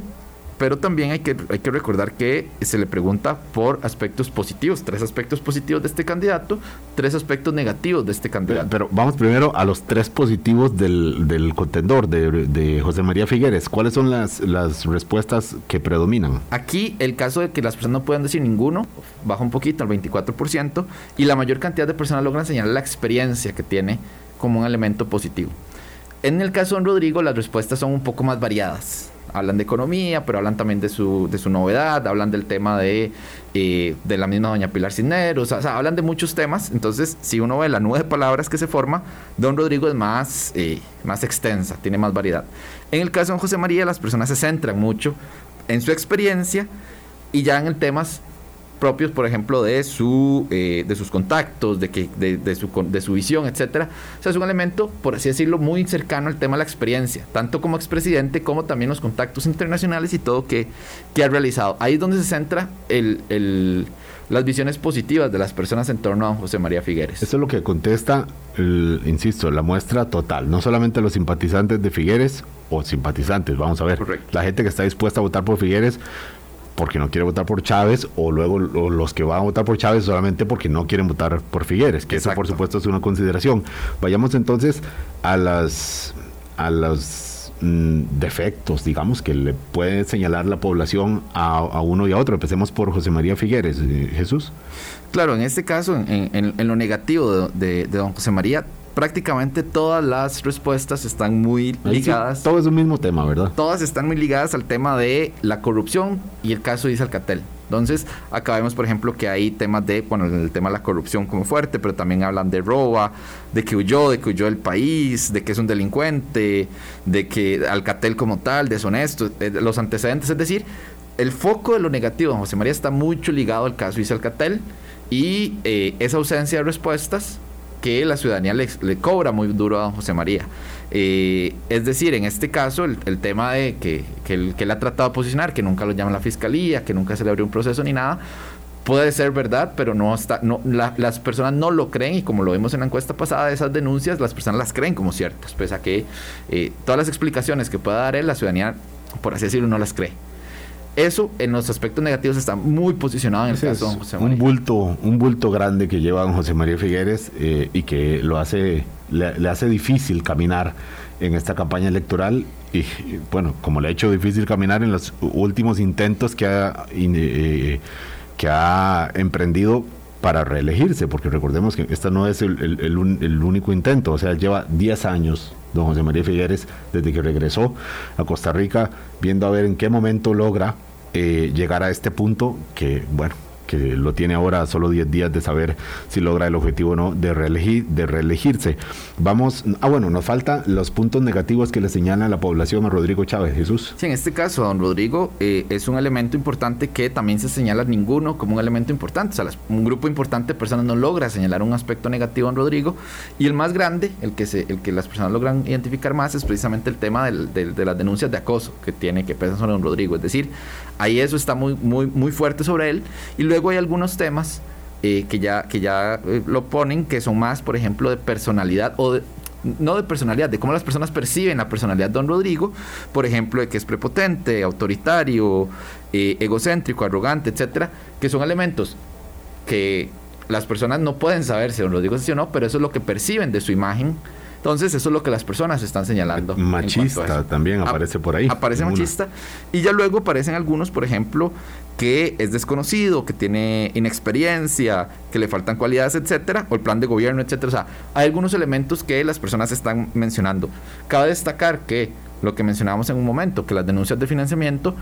pero también hay que, hay que recordar que se le pregunta por aspectos positivos, tres aspectos positivos de este candidato, tres aspectos negativos de este candidato. Pero, vamos primero a los tres positivos del, del contendor, de, de, José María Figueres. ¿Cuáles son las, las respuestas que predominan? Aquí el caso de que las personas no puedan decir ninguno, baja un poquito al 24%, y la mayor cantidad de personas logran señalar la experiencia que tiene como un elemento positivo. En el caso de Rodrigo, las respuestas son un poco más variadas hablan de economía, pero hablan también de su, de su novedad, hablan del tema de, eh, de la misma doña Pilar Cisneros, o sea, hablan de muchos temas. Entonces, si uno ve la nube de palabras que se forma, Don Rodrigo es más, eh, más extensa, tiene más variedad. En el caso de José María, las personas se centran mucho en su experiencia y ya en el temas propios, por ejemplo, de, su, eh, de sus contactos, de, que, de, su, de su visión, etcétera. O sea, es un elemento, por así decirlo, muy cercano al tema de la experiencia, tanto como expresidente como también los contactos internacionales y todo que, que ha realizado. Ahí es donde se centra el, el, las visiones positivas de las personas en torno a José María Figueres. Eso es lo que contesta, insisto, la muestra total, no solamente los simpatizantes de Figueres o simpatizantes, vamos a ver, la gente que está dispuesta a votar por Figueres porque no quiere votar por Chávez o luego los que van a votar por Chávez solamente porque no quieren votar por Figueres, que eso por supuesto es una consideración. Vayamos entonces a las a los mm, defectos, digamos, que le puede señalar la población a, uno y a otro. Empecemos por José María Figueres, eh, Jesús. Claro, en este caso, en, lo negativo de, de, don José María, prácticamente todas las respuestas están muy ligadas. todo es un mismo tema, ¿verdad? Todas están muy ligadas al tema de la corrupción y el caso de Alcatel. Entonces, acá vemos, por ejemplo, que hay temas de, bueno, el tema de la corrupción como fuerte, pero también hablan de roba, de que huyó, de que huyó del país, de que es un delincuente, de que Alcatel como tal, deshonesto, eh, los antecedentes, es decir, el foco de lo negativo José María está mucho ligado al caso Alcatel y eh, esa ausencia de respuestas que la ciudadanía le, cobra muy duro a don José María. Eh, es decir, en este caso, el, tema de que, que, él, ha tratado de posicionar, que nunca lo llama la fiscalía, que nunca se le abrió un proceso ni nada, puede ser verdad, pero no está, no, las personas no lo creen y como lo vimos en la encuesta pasada, esas denuncias las personas las creen como ciertas, pese a que eh, todas las explicaciones que pueda dar él, la ciudadanía, por así decirlo, no las cree. Eso en los aspectos negativos está muy posicionado en el caso de don José María. Un bulto, un bulto grande que lleva don José María Figueres eh, y que lo hace, le, hace difícil caminar en esta campaña electoral y bueno, como le ha hecho difícil caminar en los últimos intentos que ha, eh, que ha emprendido para reelegirse, porque recordemos que este no es el, el único intento, o sea, lleva 10 años don José María Figueres, desde que regresó a Costa Rica, viendo a ver en qué momento logra eh, llegar a este punto que, bueno, que lo tiene ahora solo 10 días de saber si logra el objetivo o no de, reelegir, de reelegirse. Vamos, ah bueno, nos falta los puntos negativos que le señala la población a Rodrigo Chávez, Jesús. Sí, en este caso, don Rodrigo eh, es un elemento importante que también se señala ninguno como un elemento importante. O sea, un grupo importante de personas no logra señalar un aspecto negativo en Rodrigo y el más grande, el que, se, el que las personas logran identificar más es precisamente el tema de las denuncias de acoso que tiene, que pesan sobre don Rodrigo. Es decir, ahí eso está muy, muy, muy fuerte sobre él y luego hay algunos temas eh, que ya, que ya eh, lo ponen, que son más, por ejemplo, de personalidad o no de personalidad, de cómo las personas perciben la personalidad de don Rodrigo, por ejemplo, de que es prepotente, autoritario, eh, egocéntrico, arrogante, etcétera, que son elementos que las personas no pueden saber si don Rodrigo es así o no, pero eso es lo que perciben de su imagen entonces, eso es lo que las personas están señalando. Machista también aparece por ahí. Aparece machista. Y ya luego aparecen algunos, por ejemplo, que es desconocido, que tiene inexperiencia, que le faltan cualidades, etcétera, o el plan de gobierno, etcétera. O sea, hay algunos elementos que las personas están mencionando. Cabe destacar que lo que mencionábamos en un momento, que las denuncias de financiamiento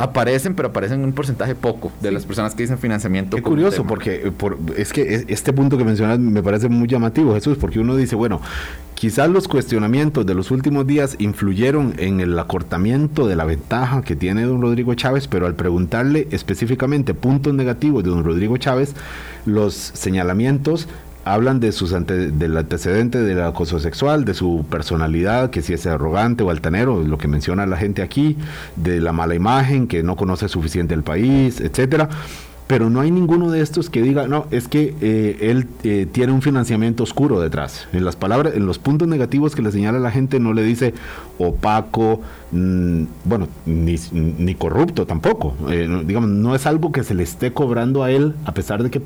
aparecen, pero aparecen en un porcentaje poco de las personas que dicen financiamiento. Qué curioso, porque eh, es que este punto que mencionas me parece muy llamativo, Jesús, porque uno dice, bueno, quizás los cuestionamientos de los últimos días influyeron en el acortamiento de la ventaja que tiene don Rodrigo Chávez, pero al preguntarle específicamente puntos negativos de don Rodrigo Chávez, los señalamientos hablan de sus del antecedente del acoso sexual, de su personalidad, que si es arrogante o altanero, lo que menciona la gente aquí, de la mala imagen, que no conoce suficiente el país, etcétera. Pero no hay ninguno de estos que diga, no, es que eh, él eh, tiene un financiamiento oscuro detrás. En las palabras, en los puntos negativos que le señala la gente, no le dice opaco, mm, bueno, ni, ni, corrupto tampoco. Eh, digamos, no es algo que se le esté cobrando a él, a pesar de que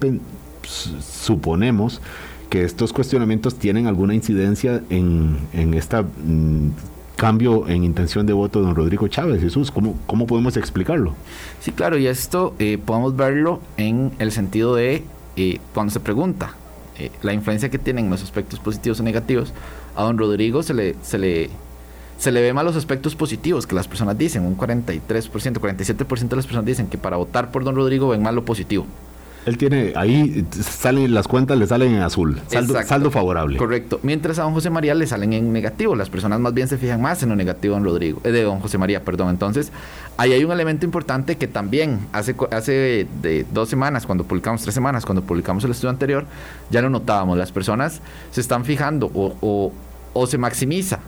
suponemos que estos cuestionamientos tienen alguna incidencia en, en este cambio en intención de voto de don Rodrigo Chávez. Jesús, ¿cómo, cómo podemos explicarlo? Sí, claro, y esto eh, podemos verlo en el sentido de eh, cuando se pregunta eh, la influencia que tienen los aspectos positivos o negativos, a don Rodrigo se le, se le, se le ve más los aspectos positivos que las personas dicen, un 43%, 47% de las personas dicen que para votar por don Rodrigo ven más lo positivo. Él tiene, ahí salen las cuentas, le salen en azul, saldo, favorable. Correcto. Mientras a don José María le salen en negativo. Las personas más bien se fijan más en lo negativo de don Rodrigo, eh, de don José María, perdón. Entonces, ahí hay un elemento importante que también hace, hace de dos semanas, cuando publicamos, tres semanas, cuando publicamos el estudio anterior, ya lo notábamos. Las personas se están fijando o, o, se maximiza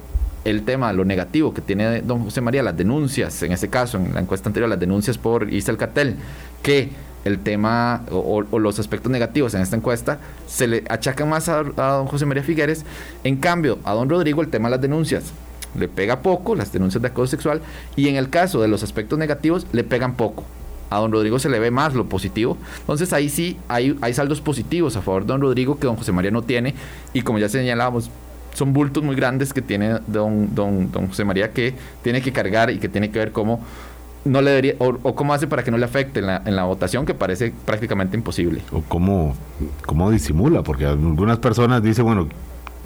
el tema, lo negativo que tiene don José María, las denuncias, en ese caso, en la encuesta anterior, las denuncias por Isel Catel, que el tema o, los aspectos negativos en esta encuesta se le achacan más a, don José María Figueres. En cambio, a don Rodrigo el tema de las denuncias le pega poco, las denuncias de acoso sexual, y en el caso de los aspectos negativos le pegan poco. A don Rodrigo se le ve más lo positivo. Entonces ahí sí hay, hay saldos positivos a favor de don Rodrigo que don José María no tiene. Y como ya señalábamos, son bultos muy grandes que tiene don, don, don José María que tiene que cargar y que tiene que ver cómo no le debería, o, cómo hace para que no le afecte en la, en la, votación, que parece prácticamente imposible. O cómo, cómo disimula, porque algunas personas dicen, bueno,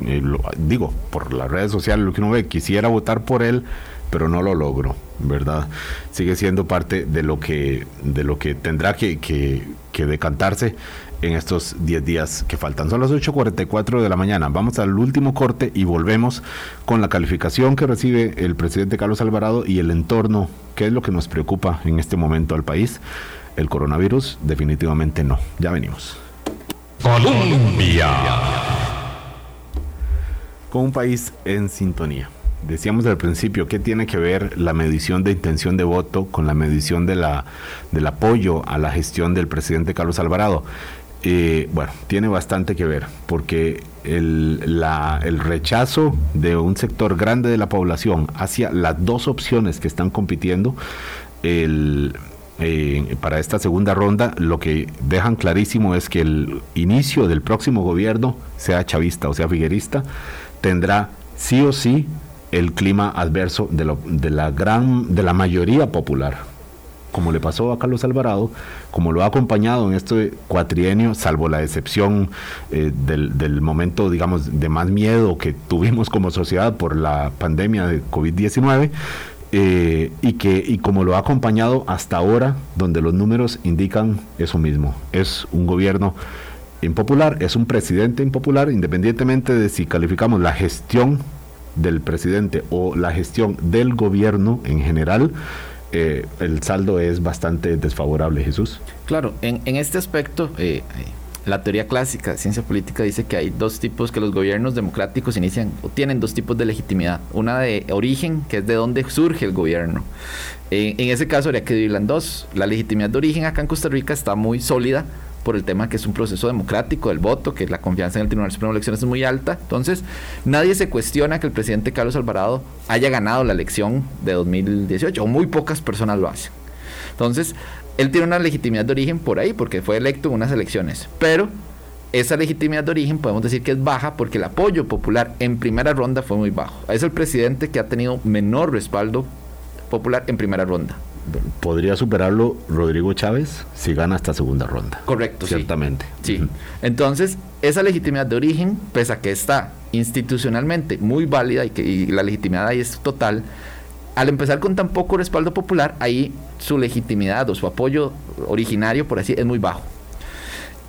eh, digo, por las redes sociales, lo que uno ve, quisiera votar por él, pero no lo logro, ¿verdad? Sigue siendo parte de lo que, de lo que tendrá que, que decantarse en estos 10 días que faltan. Son las 8.44 de la mañana. Vamos al último corte y volvemos con la calificación que recibe el presidente Carlos Alvarado y el entorno, que es lo que nos preocupa en este momento al país. El coronavirus definitivamente no. Ya venimos. Colombia. Con un país en sintonía. Decíamos al principio, ¿qué tiene que ver la medición de intención de voto con la medición de la, del apoyo a la gestión del presidente Carlos Alvarado? Eh, bueno, tiene bastante que ver, porque el, rechazo de un sector grande de la población hacia las dos opciones que están compitiendo el, eh, para esta segunda ronda, lo que dejan clarísimo es que el inicio del próximo gobierno, sea chavista o sea figuerista, tendrá sí o sí el clima adverso de, de la gran de la mayoría popular como le pasó a Carlos Alvarado, como lo ha acompañado en este cuatrienio, salvo la excepción eh, del, momento, digamos, de más miedo que tuvimos como sociedad por la pandemia de COVID-19, eh, y que y como lo ha acompañado hasta ahora, donde los números indican eso mismo, es un gobierno impopular, es un presidente impopular, independientemente de si calificamos la gestión del presidente o la gestión del gobierno en general, eh, el saldo es bastante desfavorable, Jesús. Claro, en, este aspecto, eh, la teoría clásica de ciencia política dice que hay dos tipos que los gobiernos democráticos inician o tienen dos tipos de legitimidad. Una de origen, que es de dónde surge el gobierno. en ese caso habría que dividirla en dos. La legitimidad de origen acá en Costa Rica está muy sólida por el tema que es un proceso democrático del voto, que la confianza en el Tribunal Supremo de Elecciones es muy alta. Entonces, nadie se cuestiona que el presidente Carlos Alvarado haya ganado la elección de 2018, o muy pocas personas lo hacen. Entonces, él tiene una legitimidad de origen por ahí, porque fue electo en unas elecciones, pero esa legitimidad de origen podemos decir que es baja porque el apoyo popular en primera ronda fue muy bajo. Es el presidente que ha tenido menor respaldo popular en primera ronda podría superarlo Rodrigo Chávez si gana esta segunda ronda. Correcto, ciertamente. Sí. Entonces, esa legitimidad de origen, pese a que está institucionalmente muy válida y que la legitimidad ahí es total, al empezar con tan poco respaldo popular, ahí su legitimidad o su apoyo originario, por así, es muy bajo.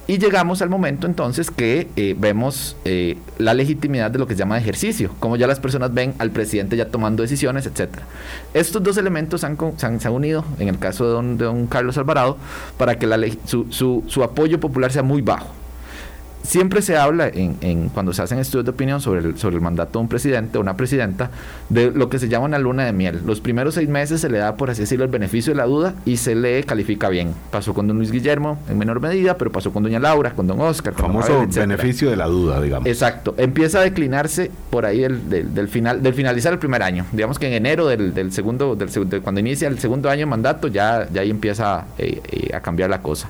Y llegamos al momento entonces que eh, vemos eh, la legitimidad de lo que se llama ejercicio, como ya las personas ven al presidente ya tomando decisiones, etc. Estos dos elementos han, se, han, unido, en el caso de don, don Carlos Alvarado, para que la, su, su, su apoyo popular sea muy bajo siempre se habla en, cuando se hacen estudios de opinión sobre el, sobre el mandato de un presidente o una presidenta de lo que se llama una luna de miel. Los primeros seis meses se le da, por así decirlo, el beneficio de la duda y se le califica bien. Pasó con don Luis Guillermo en menor medida, pero pasó con doña Laura, con don Oscar. Con famoso beneficio de la duda, digamos. Exacto. Empieza a declinarse por ahí del, final, del finalizar el primer año. Digamos que en enero del, segundo, del, cuando inicia el segundo año de mandato, ya, ya ahí empieza eh, eh, a cambiar la cosa.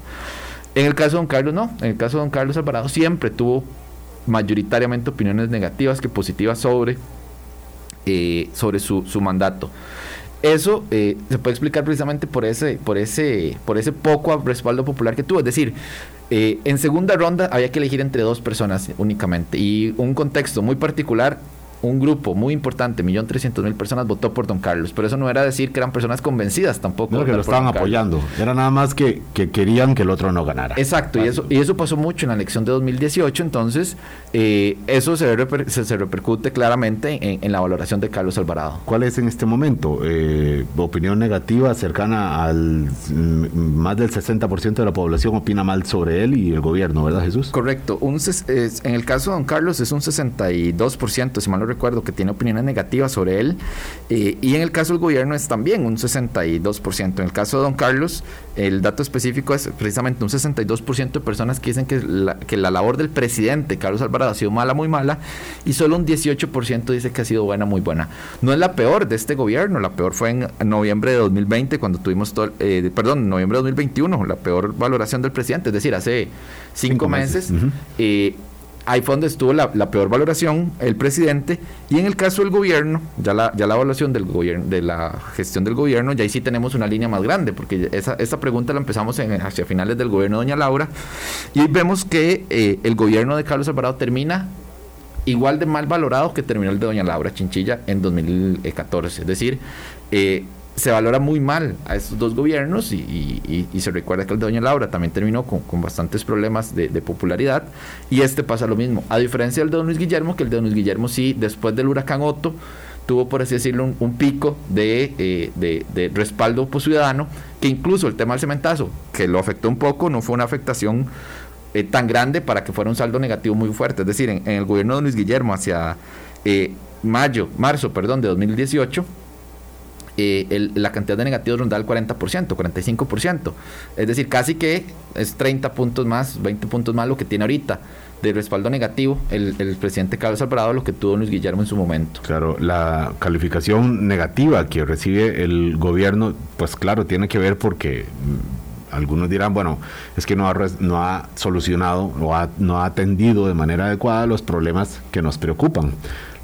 En el caso de don Carlos, no. En el caso de don Carlos Alvarado siempre tuvo mayoritariamente opiniones negativas que positivas sobre, eh, sobre su, mandato. Eso eh, se puede explicar precisamente por ese, por ese, por ese poco respaldo popular que tuvo. Es decir, eh, en segunda ronda había que elegir entre dos personas únicamente. Y un contexto muy particular un grupo muy importante, millón trescientos mil personas votó por don Carlos, pero eso no era decir que eran personas convencidas tampoco. No, que lo estaban apoyando, era nada más que, que, querían que el otro no ganara. Exacto, y eso, y eso pasó mucho en la elección de 2018, entonces eh, eso se, se, repercute claramente en, la valoración de Carlos Alvarado. ¿Cuál es en este momento? Eh, opinión negativa cercana al mm, más del 60% de la población opina mal sobre él y el gobierno, ¿verdad Jesús? Correcto, un, en el caso de don Carlos es un 62%, si mal no recuerdo, que tiene opiniones negativas sobre él. Eh, y en el caso del gobierno es también un 62%. En el caso de don Carlos, el dato específico es precisamente un 62% de personas que dicen que la, que la labor del presidente, Carlos Alvarado, ha sido mala, muy mala, y solo un 18% dice que ha sido buena, muy buena. No es la peor de este gobierno, la peor fue en noviembre de 2020, cuando tuvimos, todo, eh, perdón, noviembre de 2021, la peor valoración del presidente, es decir, hace cinco, meses. Ahí fue donde estuvo la, peor valoración el presidente y en el caso del gobierno ya la, ya la evaluación del gobierno de la gestión del gobierno ya ahí sí tenemos una línea más grande porque esa, esta pregunta la empezamos en, hacia finales del gobierno de doña Laura y vemos que eh, el gobierno de Carlos Alvarado termina igual de mal valorado que terminó el de doña Laura Chinchilla en 2014. Es decir, eh, se valora muy mal a estos dos gobiernos y, se recuerda que el de Doña Laura también terminó con, bastantes problemas de, popularidad y este pasa lo mismo, a diferencia del de Don Luis Guillermo, que el de Don Luis Guillermo sí, después del huracán Otto, tuvo por así decirlo un, pico eh, de, de, respaldo ciudadano, que incluso el tema del cementazo, que lo afectó un poco, no fue una afectación eh, tan grande para que fuera un saldo negativo muy fuerte, es decir, en, el gobierno de Don Luis Guillermo hacia... Eh, mayo, marzo, perdón, de 2018, eh, la cantidad de negativos rondaba el 40%, 45%. Es decir, casi que es 30 puntos más, 20 puntos más lo que tiene ahorita de respaldo negativo el, presidente Carlos Alvarado lo que tuvo Luis Guillermo en su momento. Claro, la calificación negativa que recibe el gobierno, pues claro, tiene que ver porque mm, algunos dirán, bueno, es que no ha, no ha solucionado, no ha, no ha atendido de manera adecuada los problemas que nos preocupan.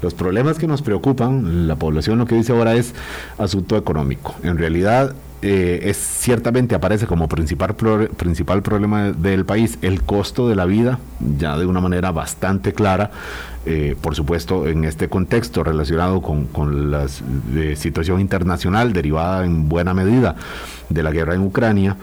Los problemas que nos preocupan, la población lo que dice ahora es asunto económico. En realidad, eh, es ciertamente aparece como principal, principal problema del país el costo de la vida, ya de una manera bastante clara, eh, por supuesto en este contexto relacionado con, con la situación internacional derivada en buena medida de la guerra en Ucrania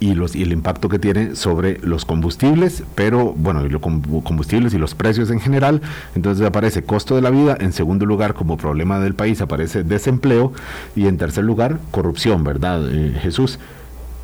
y, los, y el impacto que tiene sobre los combustibles, pero bueno, los combustibles y los precios en general. Entonces aparece costo de la vida, en segundo lugar como problema del país aparece desempleo y en tercer lugar corrupción, ¿verdad, eh, Jesús?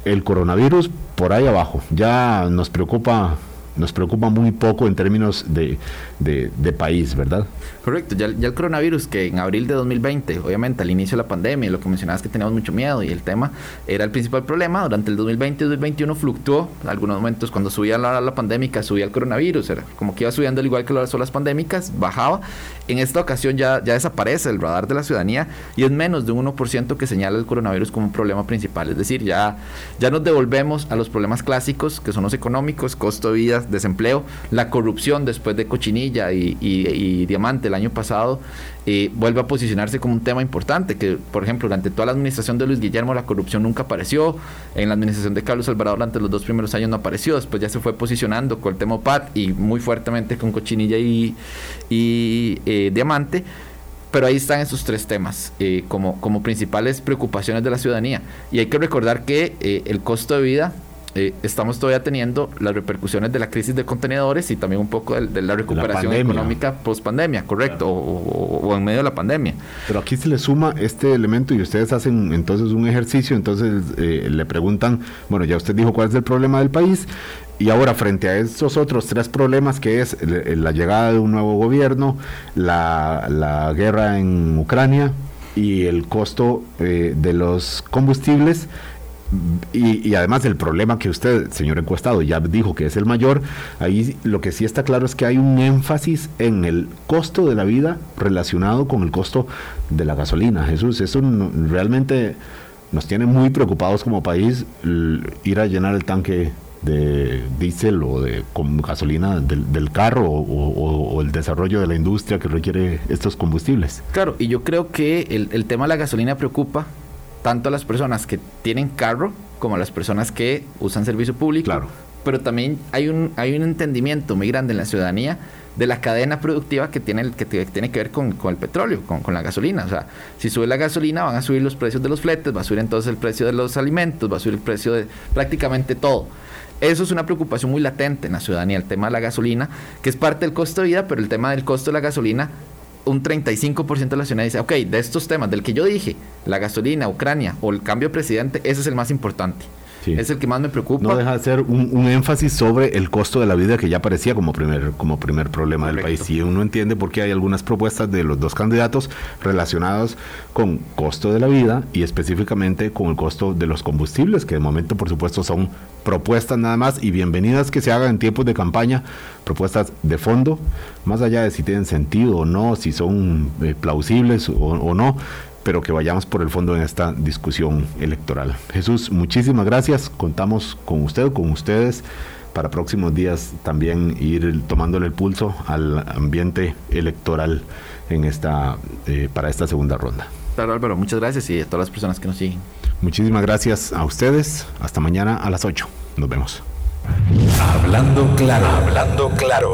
El coronavirus por ahí abajo, ya nos preocupa nos preocupa muy poco en términos de, de, país, ¿verdad? Correcto, ya, el coronavirus que en abril de 2020, obviamente al inicio de la pandemia, lo que mencionabas que teníamos mucho miedo y el tema era el principal problema, durante el 2020 y 2021 fluctuó, en algunos momentos cuando subía la, la pandémica, subía el coronavirus, era como que iba subiendo al igual que las olas pandémicas, bajaba, en esta ocasión ya, ya desaparece el radar de la ciudadanía y es menos de un 1% que señala el coronavirus como un problema principal, es decir, ya, ya nos devolvemos a los problemas clásicos que son los económicos, costo de vida, desempleo, la corrupción después de Cochinilla y, Diamante el año pasado, eh, vuelve a posicionarse como un tema importante, que por ejemplo durante toda la administración de Luis Guillermo la corrupción nunca apareció, en la administración de Carlos Alvarado durante los dos primeros años no apareció, después ya se fue posicionando con el tema PAT y muy fuertemente con Cochinilla y, eh, Diamante. Pero ahí están esos tres temas eh, como, como principales preocupaciones de la ciudadanía. Y hay que recordar que el costo de vida eh, estamos todavía teniendo las repercusiones de la crisis de contenedores y también un poco de, la recuperación económica post pandemia, correcto, o, en medio de la pandemia. Pero aquí se le suma este elemento y ustedes hacen entonces un ejercicio, entonces eh, le preguntan, bueno, ya usted dijo cuál es el problema del país. Y ahora, frente a esos otros tres problemas, que es la llegada de un nuevo gobierno, la, la guerra en Ucrania y el costo eh, de los combustibles, y, además el problema que usted, señor encuestado, ya dijo que es el mayor, ahí lo que sí está claro es que hay un énfasis en el costo de la vida relacionado con el costo de la gasolina. Jesús, eso realmente nos tiene muy preocupados como país ir a llenar el tanque de diésel o de gasolina del, carro o, el desarrollo de la industria que requiere estos combustibles. Claro, y yo creo que el, el tema de la gasolina preocupa tanto a las personas que tienen carro como a las personas que usan servicio público. Claro. Pero también hay un, hay un entendimiento muy grande en la ciudadanía de la cadena productiva que tiene, que tiene que ver con, el petróleo, con, la gasolina. O sea, si sube la gasolina, van a subir los precios de los fletes, va a subir entonces el precio de los alimentos, va a subir el precio de prácticamente todo. Eso es una preocupación muy latente en la ciudadanía, el tema de la gasolina, que es parte del costo de vida, pero el tema del costo de la gasolina un 35% de la ciudadanía dice, ok, de estos temas, del que yo dije, la gasolina, Ucrania o el cambio de presidente, ese es el más importante. Es el que más me preocupa. No deja de ser un, énfasis sobre el costo de la vida que ya aparecía como primer, como primer problema del país. Y uno entiende por qué hay algunas propuestas de los dos candidatos relacionadas con costo de la vida y específicamente con el costo de los combustibles, que de momento por supuesto son propuestas nada más y bienvenidas que se hagan en tiempos de campaña, propuestas de fondo, más allá de si tienen sentido o no, si son eh, plausibles o no pero que vayamos por el fondo en esta discusión electoral. Jesús, muchísimas gracias. Contamos con usted, con ustedes, para próximos días también ir tomándole el pulso al ambiente electoral en esta, eh, para esta segunda ronda. Claro, Álvaro, muchas gracias y a todas las personas que nos siguen. Muchísimas gracias a ustedes. Hasta mañana a las 8. Nos vemos. Hablando claro, hablando claro.